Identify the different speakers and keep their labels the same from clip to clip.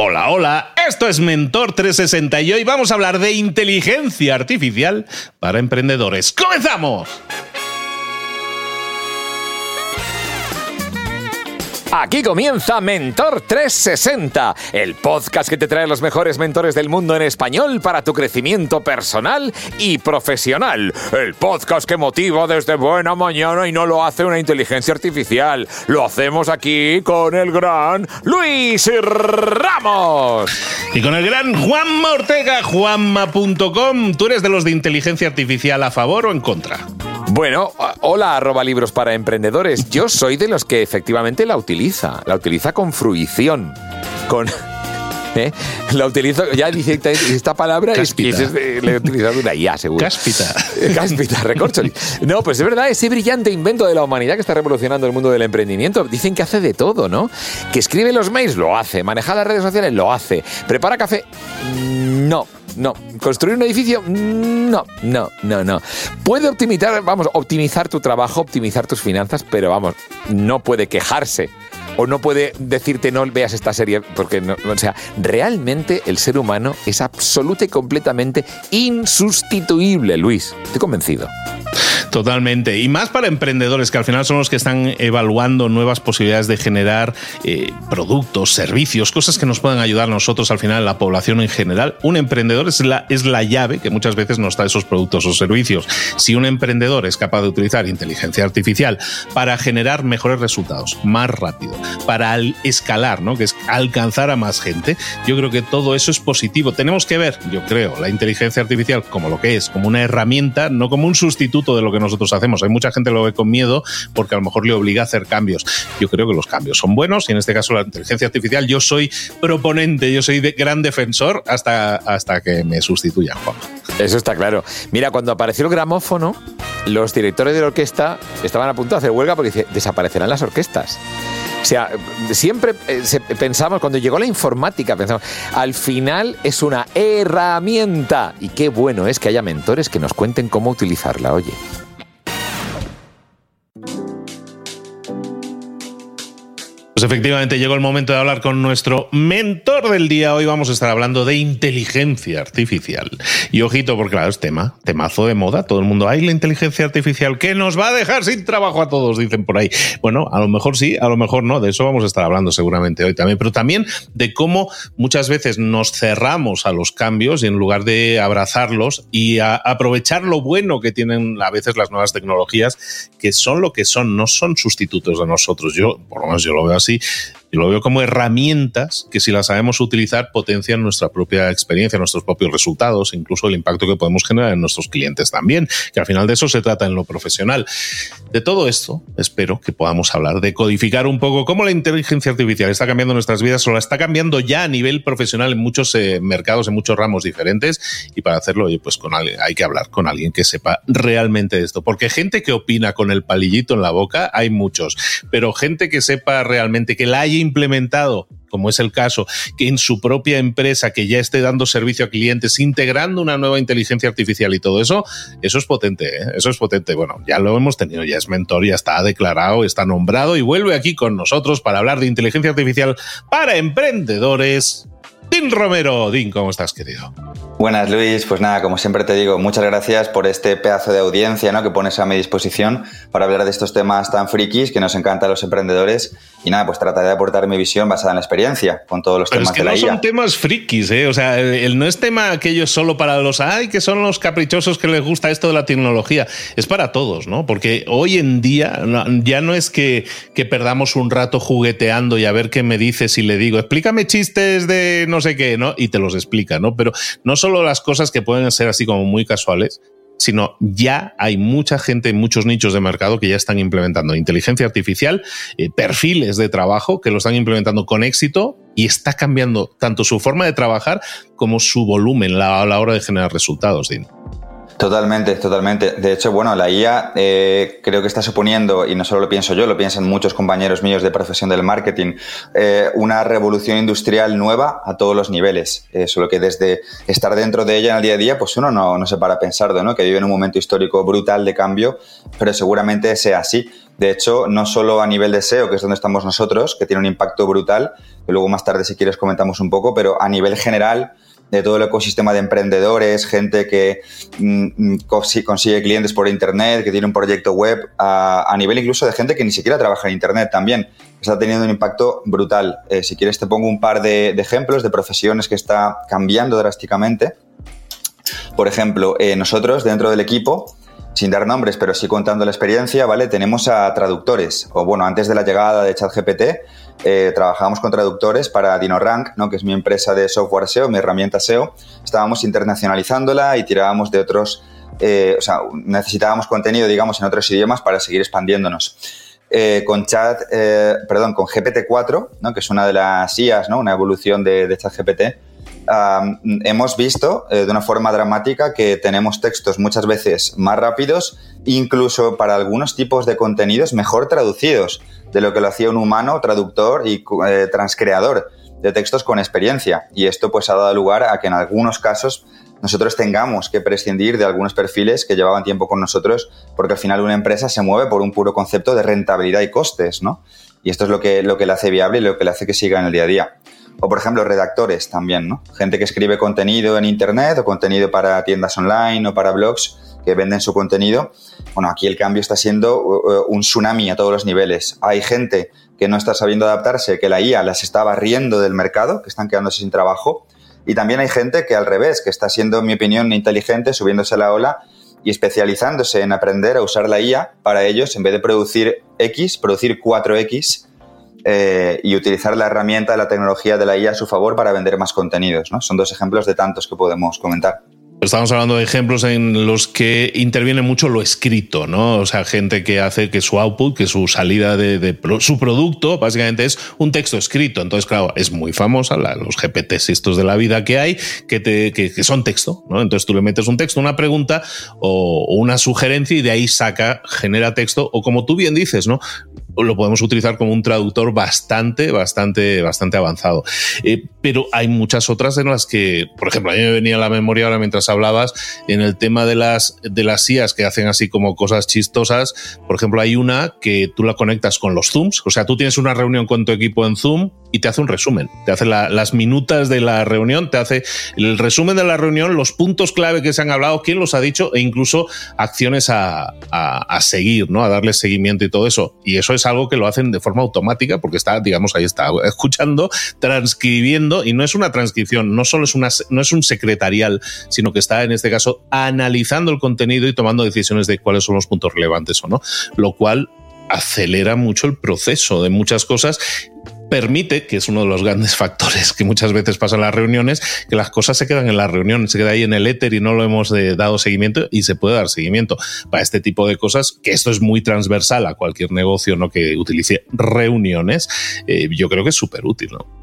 Speaker 1: Hola, hola, esto es Mentor 360 y hoy vamos a hablar de inteligencia artificial para emprendedores. ¡Comenzamos!
Speaker 2: Aquí comienza Mentor 360, el podcast que te trae los mejores mentores del mundo en español para tu crecimiento personal y profesional. El podcast que motiva desde buena mañana y no lo hace una inteligencia artificial. Lo hacemos aquí con el gran Luis Ramos.
Speaker 1: Y con el gran Juanma Ortega, juanma.com. ¿Tú eres de los de inteligencia artificial a favor o en contra?
Speaker 2: Bueno, hola arroba libros para emprendedores. Yo soy de los que efectivamente la utiliza. La utiliza con fruición. Con... ¿eh? La utilizo, ya dice esta palabra es que le he utilizado una IA, seguro.
Speaker 1: Cáspita.
Speaker 2: Cáspita, recorcholi. No, pues es verdad, ese brillante invento de la humanidad que está revolucionando el mundo del emprendimiento. Dicen que hace de todo, ¿no? Que escribe los mails, lo hace. Maneja las redes sociales, lo hace. Prepara café, no no. ¿Construir un edificio? No, no, no, no. Puede optimizar, vamos, optimizar tu trabajo, optimizar tus finanzas, pero vamos, no puede quejarse o no puede decirte no veas esta serie porque no, o sea, realmente el ser humano es absoluta y completamente insustituible, Luis. Estoy convencido.
Speaker 1: Totalmente. Y más para emprendedores, que al final son los que están evaluando nuevas posibilidades de generar eh, productos, servicios, cosas que nos puedan ayudar a nosotros al final, la población en general. Un emprendedor es la, es la llave que muchas veces nos da esos productos o servicios. Si un emprendedor es capaz de utilizar inteligencia artificial para generar mejores resultados, más rápido, para escalar, ¿no? que es alcanzar a más gente, yo creo que todo eso es positivo. Tenemos que ver, yo creo, la inteligencia artificial como lo que es, como una herramienta, no como un sustituto de lo que nosotros hacemos. Hay mucha gente que lo ve con miedo porque a lo mejor le obliga a hacer cambios. Yo creo que los cambios son buenos y en este caso la inteligencia artificial yo soy proponente, yo soy de gran defensor hasta, hasta que me sustituya Juan.
Speaker 2: Eso está claro. Mira, cuando apareció el gramófono, los directores de la orquesta estaban a punto de hacer huelga porque desaparecerán las orquestas. O sea, siempre eh, pensamos, cuando llegó la informática, pensamos, al final es una herramienta. Y qué bueno es que haya mentores que nos cuenten cómo utilizarla, oye.
Speaker 1: Pues efectivamente llegó el momento de hablar con nuestro mentor del día. Hoy vamos a estar hablando de inteligencia artificial. Y ojito, porque claro, es tema, temazo de moda. Todo el mundo, hay la inteligencia artificial que nos va a dejar sin trabajo a todos, dicen por ahí. Bueno, a lo mejor sí, a lo mejor no. De eso vamos a estar hablando seguramente hoy también. Pero también de cómo muchas veces nos cerramos a los cambios y en lugar de abrazarlos y aprovechar lo bueno que tienen a veces las nuevas tecnologías, que son lo que son, no son sustitutos de nosotros. Yo, por lo menos yo lo veo así y Yo lo veo como herramientas que si las sabemos utilizar potencian nuestra propia experiencia, nuestros propios resultados, incluso el impacto que podemos generar en nuestros clientes también, que al final de eso se trata en lo profesional. De todo esto, espero que podamos hablar de codificar un poco cómo la inteligencia artificial está cambiando nuestras vidas o la está cambiando ya a nivel profesional en muchos eh, mercados, en muchos ramos diferentes. Y para hacerlo, pues con hay que hablar con alguien que sepa realmente esto. Porque gente que opina con el palillito en la boca, hay muchos. Pero gente que sepa realmente que la implementado como es el caso, que en su propia empresa que ya esté dando servicio a clientes, integrando una nueva inteligencia artificial y todo eso, eso es potente, ¿eh? eso es potente. Bueno, ya lo hemos tenido, ya es mentor, ya está declarado, está nombrado y vuelve aquí con nosotros para hablar de inteligencia artificial para emprendedores. Din Romero, Din, ¿cómo estás, querido?
Speaker 3: Buenas, Luis. Pues nada, como siempre te digo, muchas gracias por este pedazo de audiencia ¿no? que pones a mi disposición para hablar de estos temas tan frikis que nos encantan a los emprendedores. Y nada, pues trataré de aportar mi visión basada en la experiencia con todos los temas
Speaker 1: es que
Speaker 3: no
Speaker 1: son temas frikis, ¿eh? O sea, el, no es tema aquello solo para los, ay, que son los caprichosos que les gusta esto de la tecnología. Es para todos, ¿no? Porque hoy en día ya no es que, que perdamos un rato jugueteando y a ver qué me dices y le digo, explícame chistes de no sé qué, ¿no? Y te los explica, ¿no? Pero no solo las cosas que pueden ser así como muy casuales, sino ya hay mucha gente en muchos nichos de mercado que ya están implementando inteligencia artificial, eh, perfiles de trabajo que lo están implementando con éxito y está cambiando tanto su forma de trabajar como su volumen a la hora de generar resultados.
Speaker 3: Totalmente, totalmente. De hecho, bueno, la IA eh, creo que está suponiendo, y no solo lo pienso yo, lo piensan muchos compañeros míos de profesión del marketing, eh, una revolución industrial nueva a todos los niveles. Eh, solo que desde estar dentro de ella en el día a día, pues uno no, no se para pensar, ¿no? Que vive en un momento histórico brutal de cambio, pero seguramente sea así De hecho, no solo a nivel de SEO, que es donde estamos nosotros, que tiene un impacto brutal, que luego más tarde si quieres comentamos un poco, pero a nivel general de todo el ecosistema de emprendedores, gente que mm, mm, consigue clientes por Internet, que tiene un proyecto web, a, nivel incluso de gente que ni siquiera trabaja en Internet también. Está teniendo un impacto brutal. Eh, si quieres te pongo un par de, ejemplos de profesiones que está cambiando drásticamente. Por ejemplo, eh, nosotros dentro del equipo sin dar nombres, pero sí contando la experiencia, ¿vale? Tenemos a traductores, o bueno, antes de la llegada de ChatGPT, eh, trabajábamos con traductores para DinoRank, ¿no? que es mi empresa de software SEO, mi herramienta SEO. Estábamos internacionalizándola y tirábamos de otros, eh, o sea, necesitábamos contenido, digamos, en otros idiomas para seguir expandiéndonos. Eh, con chat, perdón, con GPT-4, ¿no? que es una de las IAs, ¿no? una evolución de, de ChatGPT, hemos visto eh, de una forma dramática que tenemos textos muchas veces más rápidos, incluso para algunos tipos de contenidos mejor traducidos de lo que lo hacía un humano traductor y eh, transcreador de textos con experiencia. Y esto pues ha dado lugar a que en algunos casos nosotros tengamos que prescindir de algunos perfiles que llevaban tiempo con nosotros, porque al final una empresa se mueve por un puro concepto de rentabilidad y costes, ¿no? Y esto es lo que, lo que le hace viable y lo que le hace que siga en el día a día. O, por ejemplo, redactores también, ¿no? Gente que escribe contenido en Internet o contenido para tiendas online o para blogs que venden su contenido. Bueno, aquí el cambio está siendo uh, uh, un tsunami a todos los niveles. Hay gente que no está sabiendo adaptarse, que la IA las está barriendo del mercado, que están quedándose sin trabajo. Y también hay gente que al revés, que está siendo, en mi opinión, inteligente, subiéndose a la ola y especializándose en aprender a usar la IA para ellos, en vez de producir X, producir 4X eh, y utilizar la herramienta de la tecnología de la IA a su favor para vender más contenidos. ¿no? Son dos ejemplos de tantos que podemos comentar.
Speaker 1: Estamos hablando de ejemplos en los que interviene mucho lo escrito, ¿no? O sea, gente que hace que su output, que su salida de, su producto, básicamente es un texto escrito. Entonces, claro, es muy famosa los GPTs estos de la vida que hay, que, te, que, son texto, ¿no? Entonces tú le metes un texto, una pregunta o, una sugerencia y de ahí saca, genera texto, o como tú bien dices, ¿no? Lo podemos utilizar como un traductor bastante, bastante, bastante avanzado. Eh, pero hay muchas otras en las que, por ejemplo, a mí me venía a la memoria ahora mientras hablabas en el tema de las, de las IAs que hacen así como cosas chistosas. Por ejemplo, hay una que tú la conectas con los Zooms. O sea, tú tienes una reunión con tu equipo en Zoom y te hace un resumen. Te hace las minutas de la reunión, te hace el resumen de la reunión, los puntos clave que se han hablado, quién los ha dicho e incluso acciones a, a, seguir, ¿no? A darle seguimiento y todo eso. Y eso es algo que lo hacen de forma automática porque está, digamos, ahí está escuchando, transcribiendo y no es una transcripción, no solo es una, no es un secretarial, sino que está en este caso analizando el contenido y tomando decisiones de cuáles son los puntos relevantes o no, lo cual acelera mucho el proceso de muchas cosas permite, que es uno de los grandes factores que muchas veces pasa en las reuniones, que las cosas se quedan en la reunión, se queda ahí en el éter y no lo hemos eh, dado seguimiento y se puede dar seguimiento para este tipo de cosas, que esto es muy transversal a cualquier negocio ¿no? que utilice reuniones, eh, yo creo que es súper útil. ¿no?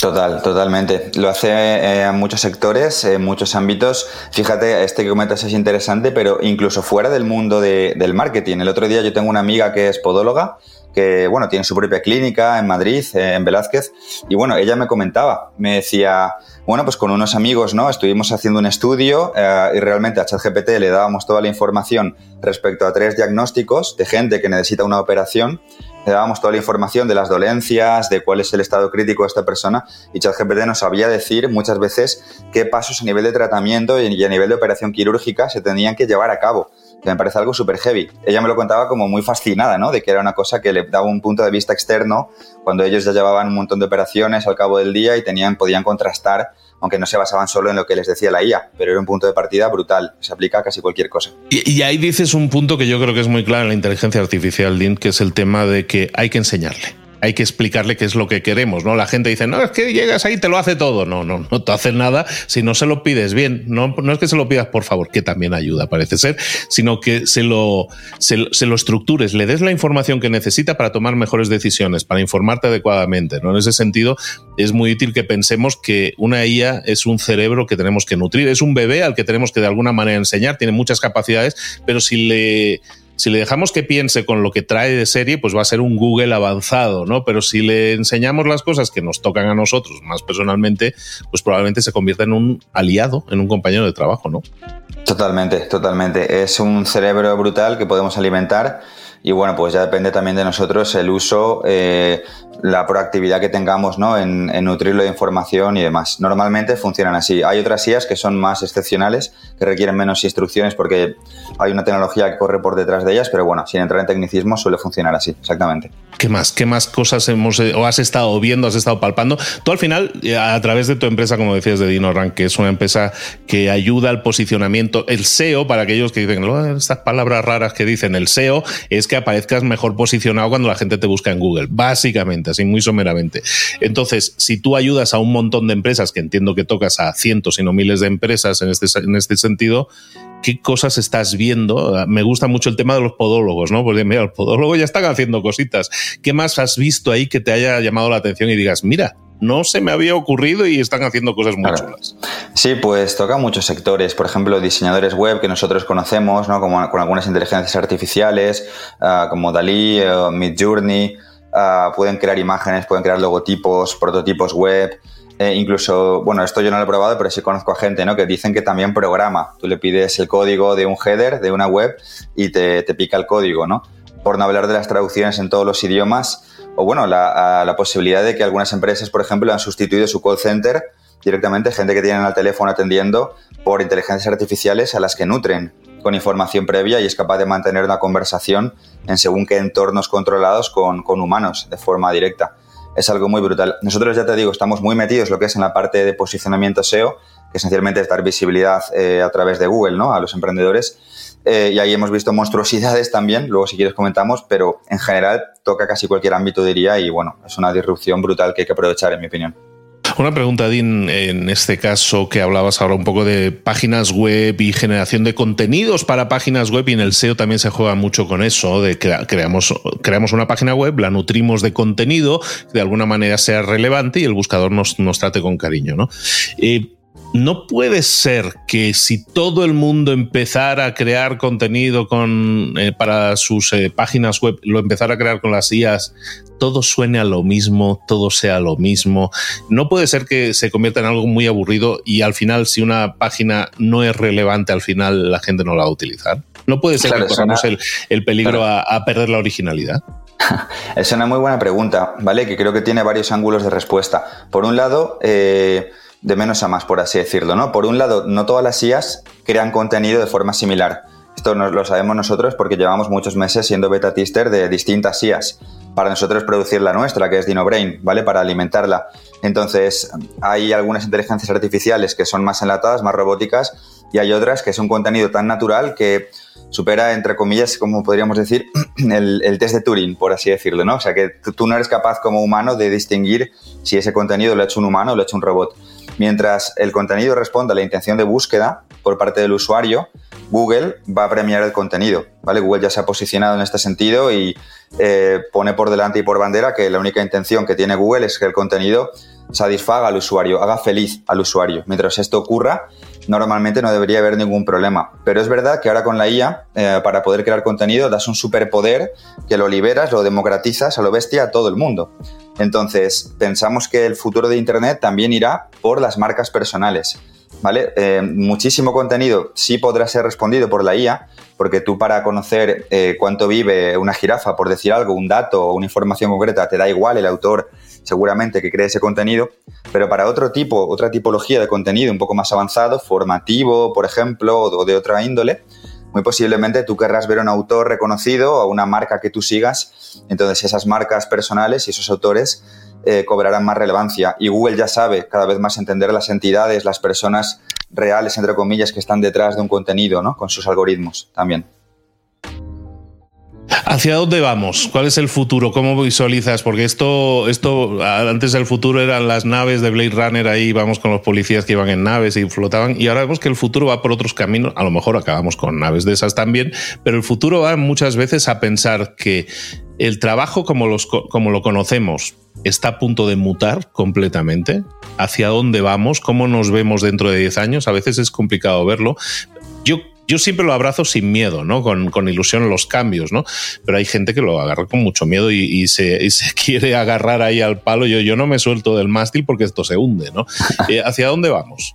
Speaker 3: Total, totalmente. Lo hace eh, en muchos sectores, en muchos ámbitos. Fíjate, este que comentas es interesante, pero incluso fuera del mundo del marketing. El otro día yo tengo una amiga que es podóloga que, bueno, tiene su propia clínica en Madrid, en Velázquez, y bueno, ella me comentaba, me decía, bueno, pues con unos amigos, ¿no? Estuvimos haciendo un estudio eh, y realmente a ChatGPT le dábamos toda la información respecto a tres diagnósticos de gente que necesita una operación, le dábamos toda la información de las dolencias, de cuál es el estado crítico de esta persona y ChatGPT nos sabía decir muchas veces qué pasos a nivel de tratamiento y a nivel de operación quirúrgica se tenían que llevar a cabo que me parece algo súper heavy. Ella me lo contaba como muy fascinada, ¿no? De que era una cosa que le daba un punto de vista externo cuando ellos ya llevaban un montón de operaciones al cabo del día y tenían, podían contrastar, aunque no se basaban solo en lo que les decía la IA, pero era un punto de partida brutal. Se aplica a casi cualquier cosa.
Speaker 1: Y, ahí dices un punto que yo creo que es muy claro en la inteligencia artificial, Dean, que es el tema de que hay que enseñarle hay que explicarle qué es lo que queremos, ¿no? La gente dice, no, es que llegas ahí y te lo hace todo. No, no, no te hace nada si no se lo pides bien. No, no es que se lo pidas por favor, que también ayuda, parece ser, sino que se lo, se, lo estructures, le des la información que necesita para tomar mejores decisiones, para informarte adecuadamente, ¿no? En ese sentido, es muy útil que pensemos que una IA es un cerebro que tenemos que nutrir, es un bebé al que tenemos que de alguna manera enseñar, tiene muchas capacidades, pero si le si le dejamos que piense con lo que trae de serie, pues va a ser un Google avanzado, ¿no? Pero si le enseñamos las cosas que nos tocan a nosotros más personalmente, pues probablemente se convierta en un aliado, en un compañero de trabajo, ¿no?
Speaker 3: Totalmente, totalmente. Es un cerebro brutal que podemos alimentar y bueno, pues ya depende también de nosotros el uso, eh, la proactividad que tengamos ¿no? en, nutrirlo de información y demás. Normalmente funcionan así. Hay otras IAs que son más excepcionales, que requieren menos instrucciones porque hay una tecnología que corre por detrás de ellas, pero bueno, sin entrar en tecnicismo suele funcionar así, exactamente.
Speaker 1: ¿Qué más? ¿Qué más cosas hemos o has estado viendo, has estado palpando? Tú al final, eh, a través de tu empresa, como decías, de DinoRank, que es una empresa que ayuda al posicionamiento, el SEO, para aquellos que dicen estas palabras raras que dicen el SEO, es que aparezcas mejor posicionado cuando la gente te busca en Google, básicamente, así muy someramente. Entonces, si tú ayudas a un montón de empresas, que entiendo que tocas a cientos y no miles de empresas en este, en este sentido, qué cosas estás viendo. Me gusta mucho el tema de los podólogos, ¿no? Porque mira, los podólogos ya están haciendo cositas. ¿Qué más has visto ahí que te haya llamado la atención y digas, mira, no se me había ocurrido y están haciendo cosas muy chulas.
Speaker 3: Sí, pues toca muchos sectores. Por ejemplo, diseñadores web que nosotros conocemos, ¿no? Como con algunas inteligencias artificiales, ah, como Dalí, uh, Midjourney, ah, pueden crear imágenes, pueden crear logotipos, prototipos web. Eh, incluso, bueno, esto yo no lo he probado, pero sí conozco a gente ¿no? que dicen que también programa. Tú le pides el código de un header de una web y te, te pica el código, ¿no? Por no hablar de las traducciones en todos los idiomas, o bueno, la, posibilidad de que algunas empresas, por ejemplo, han sustituido su call center directamente, gente que tienen al teléfono atendiendo por inteligencias artificiales a las que nutren con información previa y es capaz de mantener una conversación en según qué entornos controlados con, con humanos de forma directa es algo muy brutal. Nosotros, ya te digo, estamos muy metidos lo que es en la parte de posicionamiento SEO, que esencialmente es dar visibilidad eh, a través de Google ¿no? a los emprendedores. Eh, y ahí hemos visto monstruosidades también, luego si quieres comentamos, pero en general toca casi cualquier ámbito, diría, y bueno, es una disrupción brutal que hay que aprovechar, en mi opinión.
Speaker 1: Una pregunta, Dean, en este caso que hablabas ahora un poco de páginas web y generación de contenidos para páginas web y en el SEO también se juega mucho con eso, de que creamos, creamos una página web, la nutrimos de contenido, de alguna manera sea relevante y el buscador nos, nos trate con cariño, ¿no? Eh, no puede ser que si todo el mundo empezara a crear contenido con, eh, para sus eh, páginas web, lo empezara a crear con las IAS, todo suene a lo mismo, todo sea lo mismo. No puede ser que se convierta en algo muy aburrido y al final, si una página no es relevante, al final la gente no la va a utilizar. No puede ser que corramos el, peligro a, perder la originalidad.
Speaker 3: Es una muy buena pregunta, ¿vale? Que creo que tiene varios ángulos de respuesta. Por un lado, eh, de menos a más, por así decirlo, ¿no? Por un lado, no todas las IAs crean contenido de forma similar. Esto lo sabemos nosotros porque llevamos muchos meses siendo beta tester de distintas IAs. Para nosotros producir la nuestra, que es DinoBrain, ¿vale? Para alimentarla. Entonces, hay algunas inteligencias artificiales que son más enlatadas, más robóticas, y hay otras que es un contenido tan natural que supera, entre comillas, como podríamos decir, el, test de Turing, por así decirlo, ¿no? O sea, que tú no eres capaz como humano de distinguir si ese contenido lo ha hecho un humano o lo ha hecho un robot. Mientras el contenido responda a la intención de búsqueda por parte del usuario, Google va a premiar el contenido. ¿vale? Google ya se ha posicionado en este sentido y eh, pone por delante y por bandera que la única intención que tiene Google es que el contenido satisfaga al usuario, haga feliz al usuario. Mientras esto ocurra, normalmente no debería haber ningún problema. Pero es verdad que ahora con la IA, eh, para poder crear contenido, das un superpoder que lo liberas, lo democratizas a lo bestia a todo el mundo. Entonces, pensamos que el futuro de Internet también irá por las marcas personales. ¿Vale? Eh, muchísimo contenido sí podrá ser respondido por la IA, porque tú para conocer eh, cuánto vive una jirafa, por decir algo, un dato o una información concreta, te da igual el autor seguramente que cree ese contenido, pero para otro tipo, otra tipología de contenido un poco más avanzado, formativo, por ejemplo, o de otra índole, muy posiblemente tú querrás ver un autor reconocido o una marca que tú sigas, entonces esas marcas personales y esos autores eh, cobrarán más relevancia. Y Google ya sabe cada vez más entender las entidades, las personas reales, entre comillas, que están detrás de un contenido, ¿no? Con sus algoritmos también.
Speaker 1: ¿Hacia dónde vamos? ¿Cuál es el futuro? ¿Cómo visualizas? Porque esto, esto antes el futuro eran las naves de Blade Runner, ahí vamos con los policías que iban en naves y flotaban, y ahora vemos que el futuro va por otros caminos. A lo mejor acabamos con naves de esas también, pero el futuro va muchas veces a pensar que el trabajo como, los, como lo conocemos está a punto de mutar completamente. ¿Hacia dónde vamos? ¿Cómo nos vemos dentro de 10 años? A veces es complicado verlo. Yo yo siempre lo abrazo sin miedo, ¿no? Con, con, ilusión los cambios, ¿no? Pero hay gente que lo agarra con mucho miedo y, se, se, quiere agarrar ahí al palo. Yo, yo no me suelto del mástil porque esto se hunde, ¿no? Eh, ¿Hacia dónde vamos?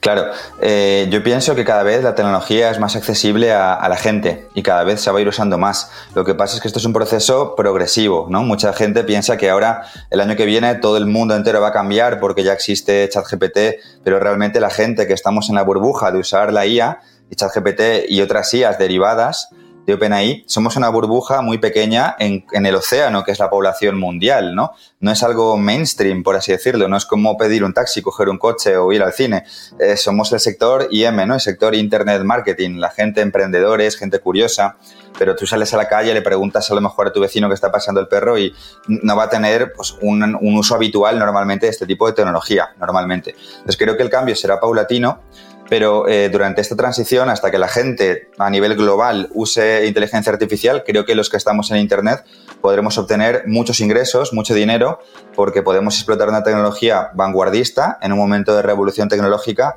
Speaker 3: Claro, eh, yo pienso que cada vez la tecnología es más accesible a, la gente y cada vez se va a ir usando más. Lo que pasa es que esto es un proceso progresivo, ¿no? Mucha gente piensa que ahora, el año que viene, todo el mundo entero va a cambiar porque ya existe ChatGPT, pero realmente la gente que estamos en la burbuja de usar la IA, y ChatGPT y otras IAs derivadas, de OpenAI, somos una burbuja muy pequeña en, el océano, que es la población mundial, ¿no? No es algo mainstream, por así decirlo, no es como pedir un taxi, coger un coche o ir al cine. Eh, somos el sector IM, ¿no? El sector Internet Marketing, la gente emprendedores, gente curiosa, pero tú sales a la calle, le preguntas a lo mejor a tu vecino que está pasando el perro y no va a tener pues, un, un uso habitual normalmente de este tipo de tecnología, normalmente. Entonces creo que el cambio será paulatino, pero eh, durante esta transición, hasta que la gente a nivel global use inteligencia artificial, creo que los que estamos en Internet podremos obtener muchos ingresos, mucho dinero, porque podemos explotar una tecnología vanguardista en un momento de revolución tecnológica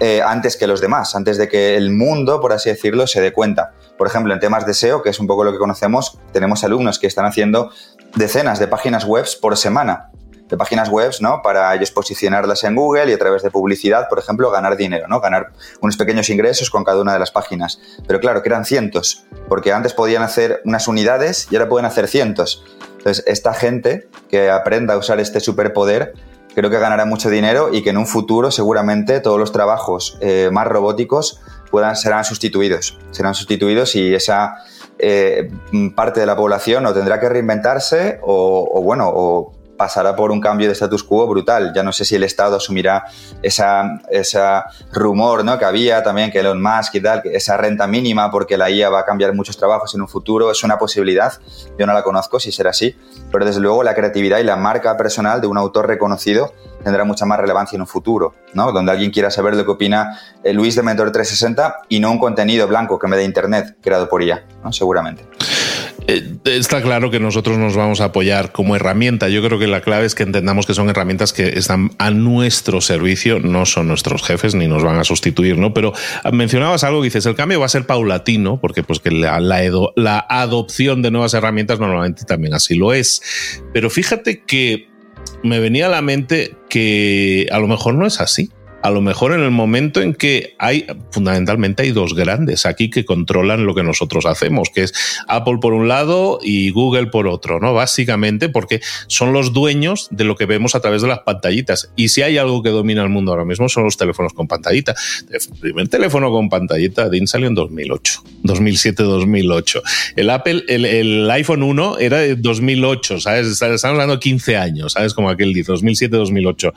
Speaker 3: eh, antes que los demás, antes de que el mundo, por así decirlo, se dé cuenta. Por ejemplo, en temas de SEO, que es un poco lo que conocemos, tenemos alumnos que están haciendo decenas de páginas web por semana de páginas web, ¿no? Para ellos posicionarlas en Google y a través de publicidad, por ejemplo, ganar dinero, ¿no? Ganar unos pequeños ingresos con cada una de las páginas. Pero claro, que eran cientos, porque antes podían hacer unas unidades y ahora pueden hacer cientos. Entonces, esta gente que aprenda a usar este superpoder, creo que ganará mucho dinero y que en un futuro seguramente todos los trabajos eh, más robóticos puedan, serán sustituidos. Serán sustituidos y esa eh, parte de la población o tendrá que reinventarse o, o bueno, o pasará por un cambio de status quo brutal. Ya no sé si el Estado asumirá esa, esa rumor ¿no? que había también, que Elon Musk y tal, esa renta mínima porque la IA va a cambiar muchos trabajos en un futuro. Es una posibilidad, yo no la conozco si será así, pero desde luego la creatividad y la marca personal de un autor reconocido tendrá mucha más relevancia en un futuro, ¿no? Donde alguien quiera saber lo que opina eh, Luis de Mentor 360 y no un contenido blanco que me dé Internet creado por IA, ¿no? Seguramente.
Speaker 1: Eh, está claro que nosotros nos vamos a apoyar como herramienta. Yo creo que la clave es que entendamos que son herramientas que están a nuestro servicio, no son nuestros jefes ni nos van a sustituir, ¿no? Pero mencionabas algo dices, el cambio va a ser paulatino, porque pues que la, la adopción de nuevas herramientas normalmente también así lo es. Pero fíjate que me venía a la mente que a lo mejor no es así a lo mejor en el momento en que hay, fundamentalmente hay dos grandes aquí que controlan lo que nosotros hacemos, que es Apple por un lado y Google por otro, ¿no? Básicamente porque son los dueños de lo que vemos a través de las pantallitas. Y si hay algo que domina el mundo ahora mismo son los teléfonos con pantallita. El primer teléfono con pantallita, DIN salió en 2008, 2007-2008. El Apple, el, iPhone 1 era de 2008, ¿sabes? Estamos hablando de 15 años, ¿sabes? Como aquel dice, 2007-2008.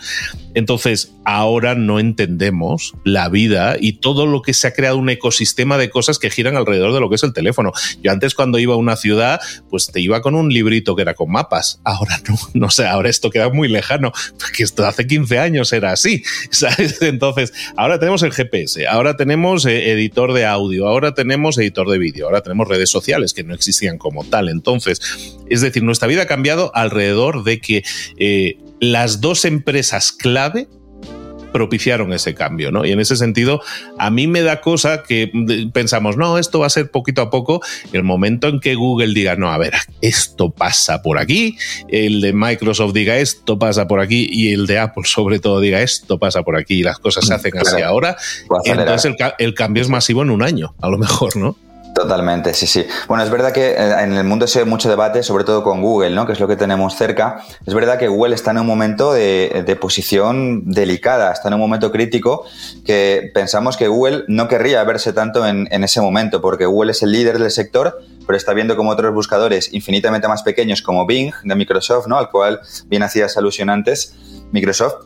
Speaker 1: Entonces, ahora no entendemos la vida y todo lo que se ha creado un ecosistema de cosas que giran alrededor de lo que es el teléfono. Yo antes cuando iba a una ciudad, pues te iba con un librito que era con mapas. Ahora no, no sé, ahora esto queda muy lejano, porque esto hace 15 años era así. Entonces, ahora tenemos el GPS, ahora tenemos eh, editor de audio, ahora tenemos editor de vídeo, ahora tenemos redes sociales que no existían como tal. Entonces, es decir, nuestra vida ha cambiado alrededor de que eh, las dos empresas clave propiciaron ese cambio, ¿no? Y en ese sentido, a mí me da cosa que pensamos, no, esto va a ser poquito a poco, el momento en que Google diga, no, a ver, esto pasa por aquí, el de Microsoft diga, esto pasa por aquí, y el de Apple sobre todo diga, esto pasa por aquí, y las cosas se hacen así ahora, entonces el, el cambio es masivo en un año, a lo mejor, ¿no?
Speaker 3: Totalmente, sí, sí. Bueno, es verdad que eh, en el mundo se ve mucho debate, sobre todo con Google, ¿no? que es lo que tenemos cerca. Es verdad que Google está en un momento de, posición delicada, está en un momento crítico que pensamos que Google no querría verse tanto en, en ese momento, porque Google es el líder del sector, pero está viendo como otros buscadores infinitamente más pequeños como Bing de Microsoft, ¿no? al cual bien hacías alusión antes, Microsoft,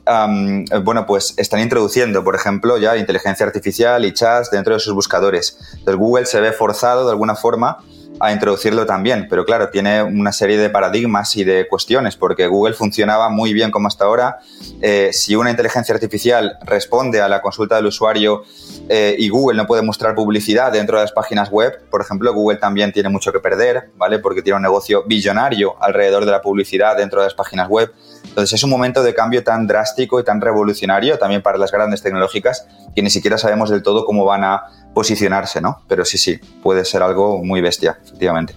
Speaker 3: bueno, pues están introduciendo, por ejemplo, ya inteligencia artificial y chats dentro de sus buscadores. Entonces Google se ve forzado de alguna forma a introducirlo también, pero claro, tiene una serie de paradigmas y de cuestiones, porque Google funcionaba muy bien como hasta ahora. Eh, si una inteligencia artificial responde a la consulta del usuario eh, y Google no puede mostrar publicidad dentro de las páginas web, por ejemplo, Google también tiene mucho que perder, ¿vale? Porque tiene un negocio billonario alrededor de la publicidad dentro de las páginas web. Entonces es un momento de cambio tan drástico y tan revolucionario también para las grandes tecnológicas que ni siquiera sabemos del todo cómo van a posicionarse, ¿no? Pero sí, sí, puede ser algo muy bestia, efectivamente.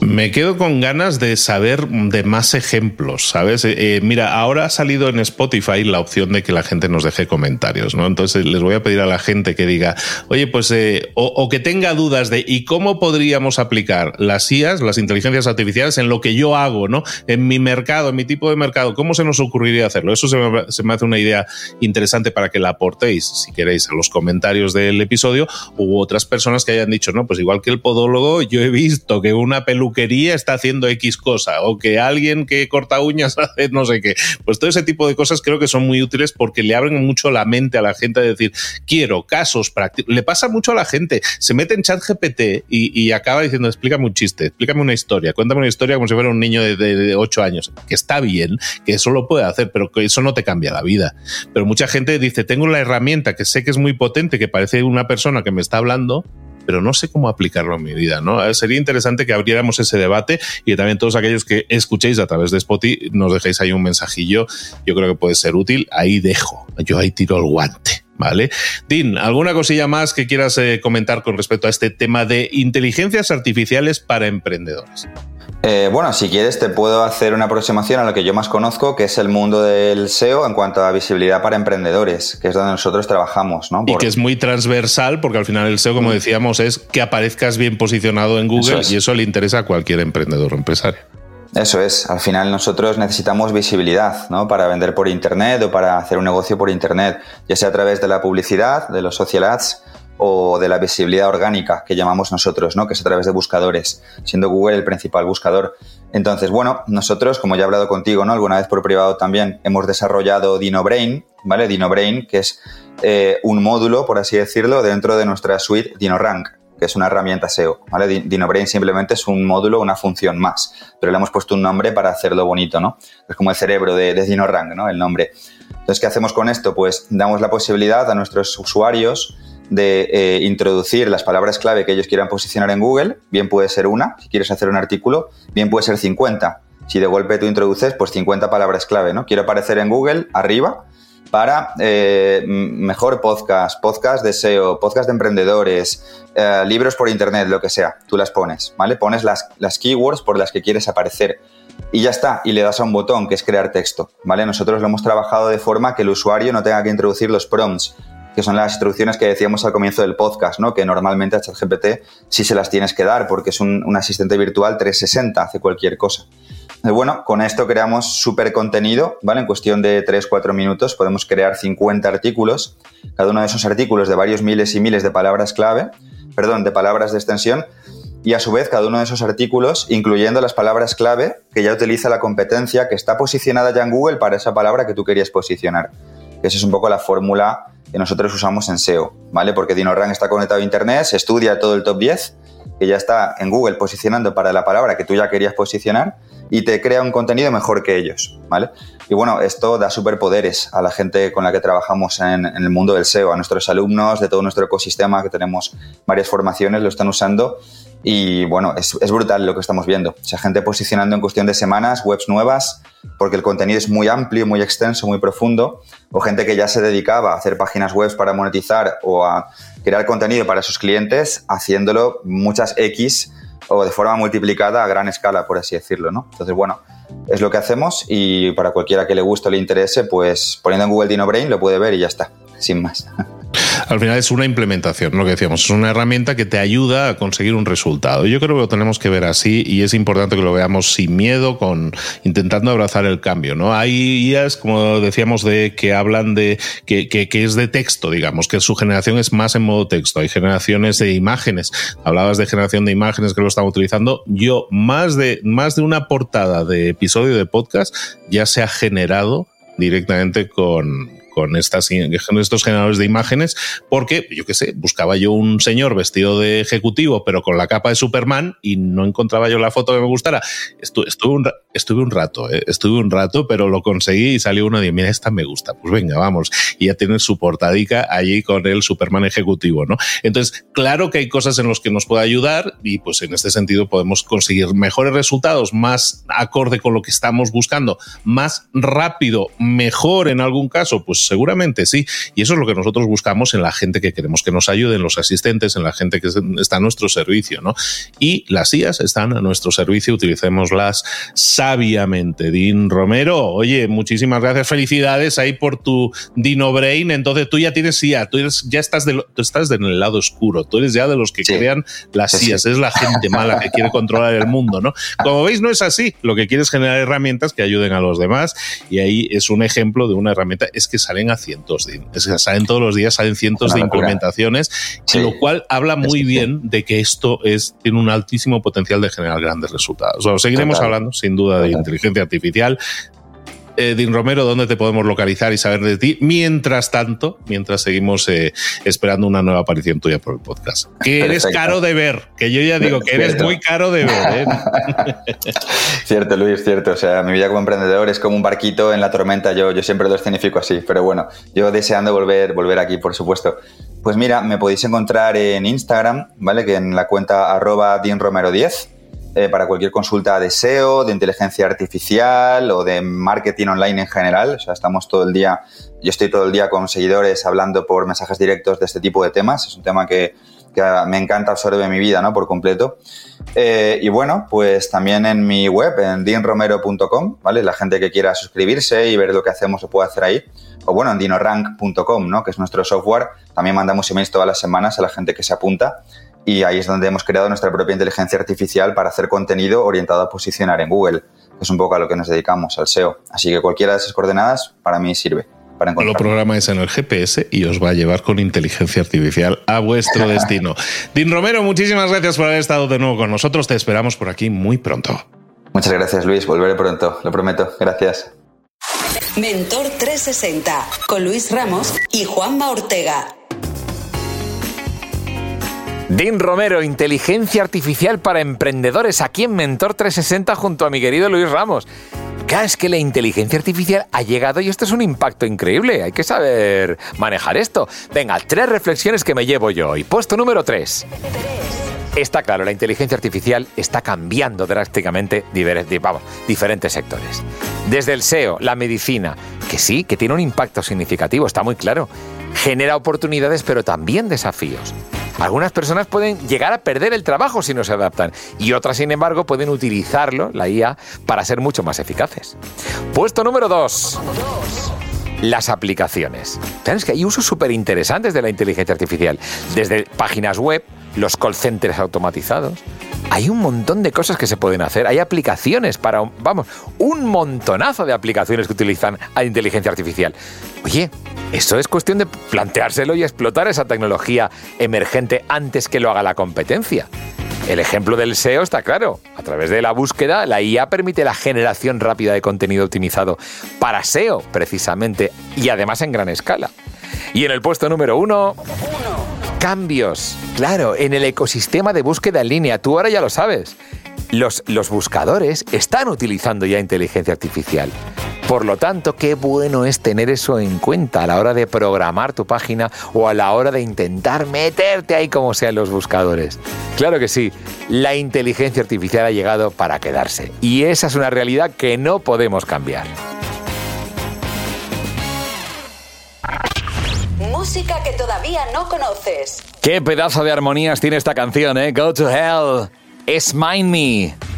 Speaker 1: Me quedo con ganas de saber de más ejemplos, ¿sabes? Eh, eh, mira, ahora ha salido en Spotify la opción de que la gente nos deje comentarios, ¿no? Entonces les voy a pedir a la gente que diga, oye, pues, eh, o, que tenga dudas de, ¿y cómo podríamos aplicar las IAS, las inteligencias artificiales, en lo que yo hago, ¿no? En mi mercado, en mi tipo de mercado, ¿cómo se nos ocurriría hacerlo? Eso se me, se me hace una idea interesante para que la aportéis, si queréis, a los comentarios del episodio, u otras personas que hayan dicho, no, pues igual que el podólogo, yo he visto que una peluca está haciendo X cosa o que alguien que corta uñas hace no sé qué. Pues todo ese tipo de cosas creo que son muy útiles porque le abren mucho la mente a la gente de decir, quiero casos prácticos. Le pasa mucho a la gente, se mete en chat GPT y, acaba diciendo, explícame un chiste, explícame una historia, cuéntame una historia como si fuera un niño de, de, 8 años, que está bien, que eso lo puede hacer, pero que eso no te cambia la vida. Pero mucha gente dice, tengo la herramienta que sé que es muy potente, que parece una persona que me está hablando, pero no sé cómo aplicarlo en mi vida, ¿no? Eh, sería interesante que abriéramos ese debate y que también todos aquellos que escuchéis a través de Spotify nos dejéis ahí un mensajillo. Yo creo que puede ser útil. Ahí dejo. Yo ahí tiro el guante. ¿Vale? Dean, ¿alguna cosilla más que quieras eh, comentar con respecto a este tema de inteligencias artificiales para emprendedores?
Speaker 3: Eh, bueno, si quieres te puedo hacer una aproximación a lo que yo más conozco, que es el mundo del SEO en cuanto a visibilidad para emprendedores, que es donde nosotros trabajamos, ¿no?
Speaker 1: Y que es muy transversal, porque al final el SEO, como mm. decíamos, es que aparezcas bien posicionado en Google y eso le interesa a cualquier emprendedor o empresario.
Speaker 3: Eso es, al final nosotros necesitamos visibilidad, ¿no? Para vender por Internet o para hacer un negocio por Internet, ya sea a través de la publicidad, de los social ads o de la visibilidad orgánica que llamamos nosotros, ¿no? que es a través de buscadores, siendo Google el principal buscador. Entonces, bueno, nosotros, como ya he hablado contigo, ¿no? alguna vez por privado también, hemos desarrollado DinoBrain, ¿vale? DinoBrain, que es eh, un módulo, por así decirlo, dentro de nuestra suite DinoRank, que es una herramienta SEO, ¿vale? DinoBrain simplemente es un módulo, una función más, pero le hemos puesto un nombre para hacerlo bonito, ¿no? Es como el cerebro de, de DinoRank, ¿no? El nombre. Entonces, ¿qué hacemos con esto? Pues damos la posibilidad a nuestros usuarios de eh, introducir las palabras clave que ellos quieran posicionar en Google, bien puede ser una, si quieres hacer un artículo, bien puede ser 50. Si de golpe tú introduces, pues 50 palabras clave, ¿no? Quiero aparecer en Google arriba para eh, mejor podcast, podcast de SEO, podcast de emprendedores, eh, libros por internet, lo que sea, tú las pones, ¿vale? Pones las, las keywords por las que quieres aparecer y ya está, y le das a un botón que es crear texto, ¿vale? Nosotros lo hemos trabajado de forma que el usuario no tenga que introducir los prompts, que son las instrucciones que decíamos al comienzo del podcast, ¿no? que normalmente a ChatGPT sí se las tienes que dar porque es un, asistente virtual 360, hace cualquier cosa. Y bueno, con esto creamos súper contenido, ¿vale? En cuestión de 3-4 minutos podemos crear 50 artículos, cada uno de esos artículos de varios miles y miles de palabras clave, perdón, de palabras de extensión, y a su vez cada uno de esos artículos, incluyendo las palabras clave que ya utiliza la competencia que está posicionada ya en Google para esa palabra que tú querías posicionar. Esa es un poco la fórmula que nosotros usamos en SEO, ¿vale? Porque DinoRank está conectado a Internet, se estudia todo el top 10, que ya está en Google posicionando para la palabra que tú ya querías posicionar y te crea un contenido mejor que ellos, ¿vale? Y bueno, esto da superpoderes a la gente con la que trabajamos en, en, el mundo del SEO, a nuestros alumnos de todo nuestro ecosistema, que tenemos varias formaciones, lo están usando y bueno, es, brutal lo que estamos viendo. O sea, gente posicionando en cuestión de semanas webs nuevas, porque el contenido es muy amplio, muy extenso, muy profundo, o gente que ya se dedicaba a hacer páginas web para monetizar o a crear contenido para sus clientes, haciéndolo muchas X o de forma multiplicada a gran escala, por así decirlo, ¿no? Entonces, bueno, es lo que hacemos y para cualquiera que le guste o le interese, pues poniendo en Google DinoBrain lo puede ver y ya está, sin más.
Speaker 1: Al final es una implementación, lo que decíamos, es una herramienta que te ayuda a conseguir un resultado. Yo creo que lo tenemos que ver así y es importante que lo veamos sin miedo, con intentando abrazar el cambio. ¿no? Hay IAs, como decíamos, de que hablan de que, que, que es de texto, digamos, que su generación es más en modo texto. Hay generaciones de imágenes. Hablabas de generación de imágenes que lo están utilizando. Yo, más de, más de una portada de episodio de podcast ya se ha generado directamente con, con estas, estos generadores de imágenes, porque, yo qué sé, buscaba yo un señor vestido de ejecutivo, pero con la capa de Superman, y no encontraba yo la foto que me gustara. Estuve, estuve un rato, ¿eh? estuve un rato, pero lo conseguí y salió uno de, mira, esta me gusta, pues venga, vamos, y ya tienes su portadica allí con el Superman ejecutivo, ¿no? Entonces, claro que hay cosas en las que nos puede ayudar y pues en este sentido podemos conseguir mejores resultados, más acorde con lo que estamos buscando, más rápido, mejor en algún caso, pues seguramente sí, y eso es lo que nosotros buscamos en la gente que queremos que nos ayuden, los asistentes, en la gente que está a nuestro servicio, ¿no? Y las IAS están a nuestro servicio, utilicémoslas. Din Romero, oye, muchísimas gracias, felicidades ahí por tu Dino Brain. Entonces tú ya tienes IA, tú ya estás, de, tú estás en el lado oscuro, tú eres ya de los que crean las IAS, es la gente mala que quiere controlar el mundo, ¿no? Como veis, no es así. Lo que quieres es generar herramientas que ayuden a los demás y ahí es un ejemplo de una herramienta, es que salen a cientos de, es que salen todos los días, salen cientos de implementaciones, lo cual habla muy bien de que esto es, tiene un altísimo potencial de generar grandes resultados. seguiremos hablando, sin duda, de inteligencia artificial, eh, Din Romero, ¿dónde te podemos localizar y saber de ti? Mientras tanto, mientras seguimos eh, esperando una nueva aparición tuya por el podcast. Que eres caro de ver, que yo ya digo que eres muy caro de ver. ¿eh?
Speaker 3: cierto, Luis, cierto. O sea, mi vida como emprendedor es como un barquito en la tormenta. Yo, yo siempre lo escenifico así, pero bueno, yo deseando volver, volver aquí, por supuesto. Pues mira, me podéis encontrar en Instagram, ¿vale? Que en la cuenta arroba dinromero10 eh, para cualquier consulta de SEO, de inteligencia artificial o de marketing online en general. O sea, estamos todo el día, yo estoy todo el día con seguidores hablando por mensajes directos de este tipo de temas. Es un tema que, me encanta, absorbe mi vida, ¿no? Por completo. Eh, y bueno, pues también en mi web, en dinromero.com, ¿vale? La gente que quiera suscribirse y ver lo que hacemos lo puede hacer ahí. O bueno, en dinorank.com, ¿no? Que es nuestro software. También mandamos emails todas las semanas a la gente que se apunta y ahí es donde hemos creado nuestra propia inteligencia artificial para hacer contenido orientado a posicionar en Google, que es un poco a lo que nos dedicamos, al SEO. Así que cualquiera de esas coordenadas para mí sirve. Para
Speaker 1: lo programáis en el GPS y os va a llevar con inteligencia artificial a vuestro destino. Din Romero, muchísimas gracias por haber estado de nuevo con nosotros. Te esperamos por aquí muy pronto.
Speaker 3: Muchas gracias, Luis. Volveré pronto, lo prometo. Gracias.
Speaker 4: Mentor 360 con Luis Ramos y Juanma Ortega.
Speaker 2: Dean Romero, inteligencia artificial para emprendedores, aquí en Mentor 360 junto a mi querido Luis Ramos. Claro, es que la inteligencia artificial ha llegado y esto es un impacto increíble. Hay que saber manejar esto. Venga, tres reflexiones que me llevo yo hoy. Puesto número 3. Está claro, la inteligencia artificial está cambiando drásticamente diferentes sectores. Desde el SEO, la medicina, que sí, que tiene un impacto significativo, está muy claro. Genera oportunidades, pero también desafíos. Algunas personas pueden llegar a perder el trabajo si no se adaptan y otras, sin embargo, pueden utilizarlo, la IA, para ser mucho más eficaces. Puesto número 2 las aplicaciones. ¿Sabes que hay usos súper interesantes de la inteligencia artificial? Desde páginas web, los call centers automatizados. Hay un montón de cosas que se pueden hacer. Hay aplicaciones para, vamos, un montonazo de aplicaciones que utilizan a inteligencia artificial. Oye, esto es cuestión de planteárselo y explotar esa tecnología emergente antes que lo haga la competencia. El ejemplo del SEO está claro. A través de la búsqueda, la IA permite la generación rápida de contenido optimizado para SEO, precisamente, y además en gran escala. Y en el puesto número uno, cambios. Claro, en el ecosistema de búsqueda en línea. Tú ahora ya lo sabes. Los, los buscadores están utilizando ya inteligencia artificial. Por lo tanto, qué bueno es tener eso en cuenta a la hora de programar tu página o a la hora de intentar meterte ahí como sean los buscadores. Claro que sí, la inteligencia artificial ha llegado para quedarse y esa es una realidad que no podemos cambiar.
Speaker 4: Música que todavía no conoces.
Speaker 2: Qué pedazo de armonías tiene esta canción, ¿eh? Go to Hell. Es Mind Me.